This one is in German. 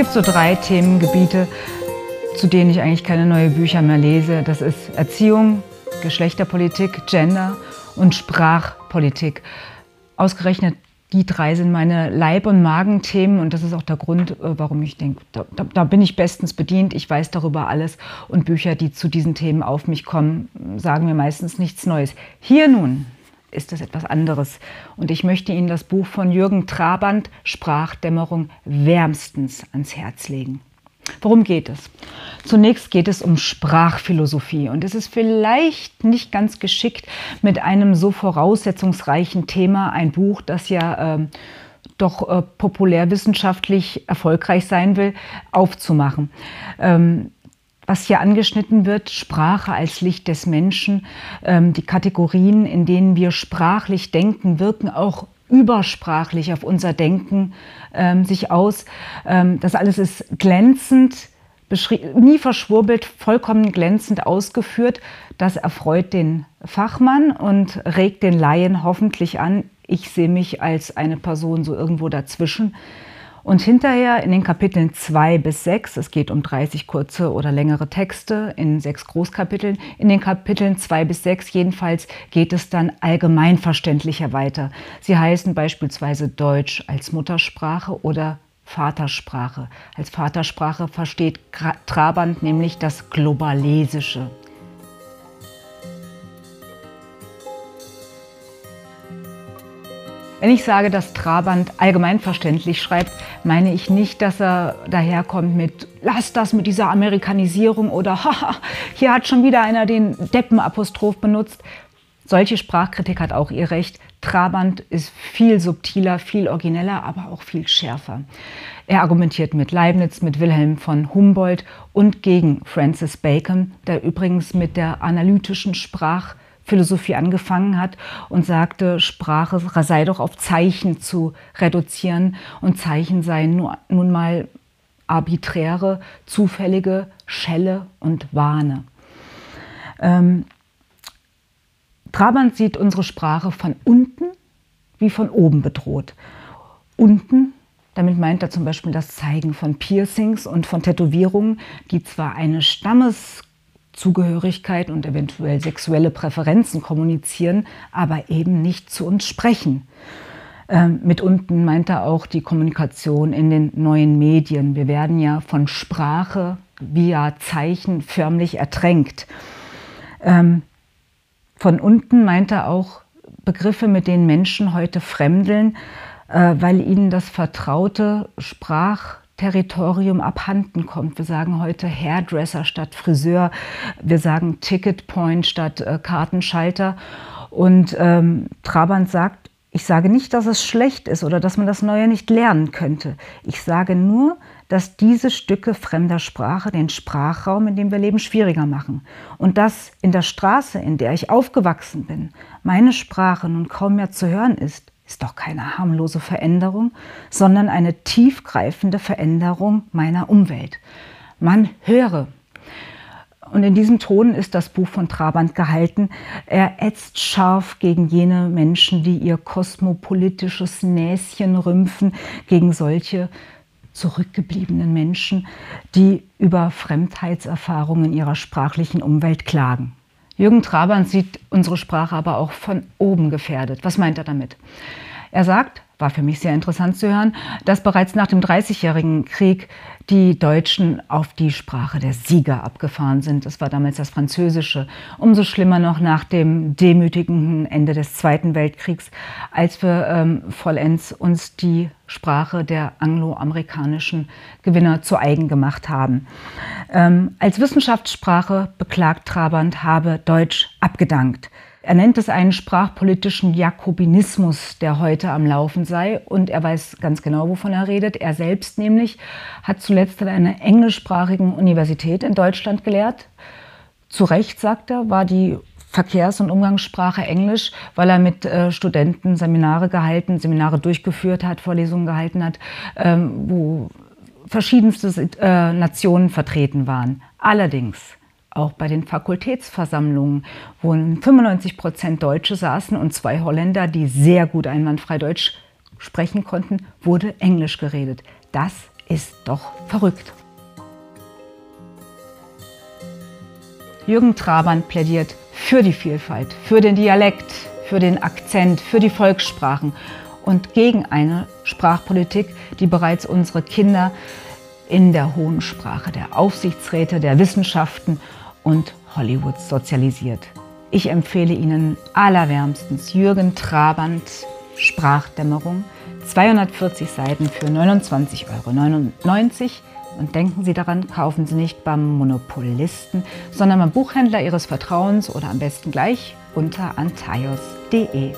gibt so drei Themengebiete, zu denen ich eigentlich keine neuen Bücher mehr lese. Das ist Erziehung, Geschlechterpolitik, Gender und Sprachpolitik. Ausgerechnet die drei sind meine Leib- und Magenthemen und das ist auch der Grund, äh, warum ich denke, da, da, da, bin ich bestens bedient, ich weiß darüber alles und Bücher, die zu diesen Themen auf mich kommen, sagen mir meistens nichts Neues. Hier nun ist das etwas anderes und ich möchte Ihnen das Buch von Jürgen Trabant, Sprachdämmerung, wärmstens ans Herz legen. Worum geht es? Zunächst geht es um Sprachphilosophie und es ist vielleicht nicht ganz geschickt, mit einem so voraussetzungsreichen Thema ein Buch, das ja äh, doch äh, populärwissenschaftlich erfolgreich sein will, aufzumachen. Ähm, was hier angeschnitten wird, Sprache als Licht des Menschen, ähm, die Kategorien, in denen wir sprachlich denken, wirken auch übersprachlich auf unser Denken ähm, sich aus. Ähm, das alles ist glänzend, nie verschwurbelt, vollkommen glänzend ausgeführt. Das erfreut den Fachmann und regt den Laien hoffentlich an. Ich sehe mich als eine Person so irgendwo dazwischen. Und hinterher in den Kapiteln 2 bis 6, es geht um 30 kurze oder längere Texte in sechs Großkapiteln, in den Kapiteln 2 bis 6 jedenfalls geht es dann allgemeinverständlicher weiter. Sie heißen beispielsweise Deutsch als Muttersprache oder Vatersprache. Als Vatersprache versteht Trabant nämlich das Globalesische. Wenn ich sage, dass Trabant allgemeinverständlich schreibt, meine ich nicht, dass er daherkommt mit lass das mit dieser Amerikanisierung oder haha, hier hat schon wieder einer den Deppenapostroph benutzt. Solche Sprachkritik hat auch ihr Recht. Trabant ist viel subtiler, viel origineller, aber auch viel schärfer. Er argumentiert mit Leibniz, mit Wilhelm von Humboldt und gegen Francis Bacon, der übrigens mit der analytischen Sprach Philosophie angefangen hat und sagte, Sprache sei doch auf Zeichen zu reduzieren und Zeichen seien nun mal arbiträre, zufällige Schelle und Wahne. Ähm, Trabant sieht unsere Sprache von unten wie von oben bedroht. Unten, damit meint er zum Beispiel das Zeigen von Piercings und von Tätowierungen, die zwar eine Stammes Zugehörigkeit und eventuell sexuelle Präferenzen kommunizieren, aber eben nicht zu uns sprechen. Ähm, mit unten meint er auch die Kommunikation in den neuen Medien. Wir werden ja von Sprache via Zeichen förmlich ertränkt. Ähm, von unten meint er auch Begriffe, mit denen Menschen heute fremdeln, äh, weil ihnen das vertraute Sprach Territorium abhanden kommt. Wir sagen heute Hairdresser statt Friseur, wir sagen Ticket Point statt äh, Kartenschalter. Und ähm, Trabant sagt, ich sage nicht, dass es schlecht ist oder dass man das Neue nicht lernen könnte. Ich sage nur, dass diese Stücke fremder Sprache den Sprachraum, in dem wir leben, schwieriger machen. Und dass in der Straße, in der ich aufgewachsen bin, meine Sprache nun kaum mehr zu hören ist, ist doch keine harmlose Veränderung, sondern eine tiefgreifende Veränderung meiner Umwelt. Man höre. Und in diesem Ton ist das Buch von Trabant gehalten. Er ätzt scharf gegen jene Menschen, die ihr kosmopolitisches Näschen rümpfen, gegen solche zurückgebliebenen Menschen, die über Fremdheitserfahrungen ihrer sprachlichen Umwelt klagen. Jürgen Trabant sieht unsere Sprache aber auch von oben gefährdet. Was meint er damit? Er sagt, war für mich sehr interessant zu hören, dass bereits nach dem Dreißigjährigen Krieg die Deutschen auf die Sprache der Sieger abgefahren sind. Das war damals das Französische. Umso schlimmer noch nach dem demütigenden Ende des Zweiten Weltkriegs, als wir ähm, vollends uns die Sprache der angloamerikanischen Gewinner zu eigen gemacht haben. Ähm, als Wissenschaftssprache beklagt Trabant habe Deutsch abgedankt. Er nennt es einen sprachpolitischen Jakobinismus, der heute am Laufen sei. Und er weiß ganz genau, wovon er redet. Er selbst nämlich hat zuletzt an einer englischsprachigen Universität in Deutschland gelehrt. Zu Recht, sagt er, war die Verkehrs- und Umgangssprache Englisch, weil er mit äh, Studenten Seminare gehalten, Seminare durchgeführt hat, Vorlesungen gehalten hat, ähm, wo verschiedenste äh, Nationen vertreten waren. Allerdings auch bei den Fakultätsversammlungen, wo 95 Prozent Deutsche saßen und zwei Holländer, die sehr gut einwandfrei Deutsch sprechen konnten, wurde Englisch geredet. Das ist doch verrückt. Jürgen Trabant plädiert für die Vielfalt, für den Dialekt, für den Akzent, für die Volkssprachen und gegen eine Sprachpolitik, die bereits unsere Kinder in der hohen Sprache der Aufsichtsräte, der Wissenschaften und Hollywoods sozialisiert. Ich empfehle Ihnen allerwärmstens Jürgen Trabant Sprachdämmerung, 240 Seiten für 29,99 Euro. Und denken Sie daran, kaufen Sie nicht beim Monopolisten, sondern beim Buchhändler Ihres Vertrauens oder am besten gleich unter antaios.de.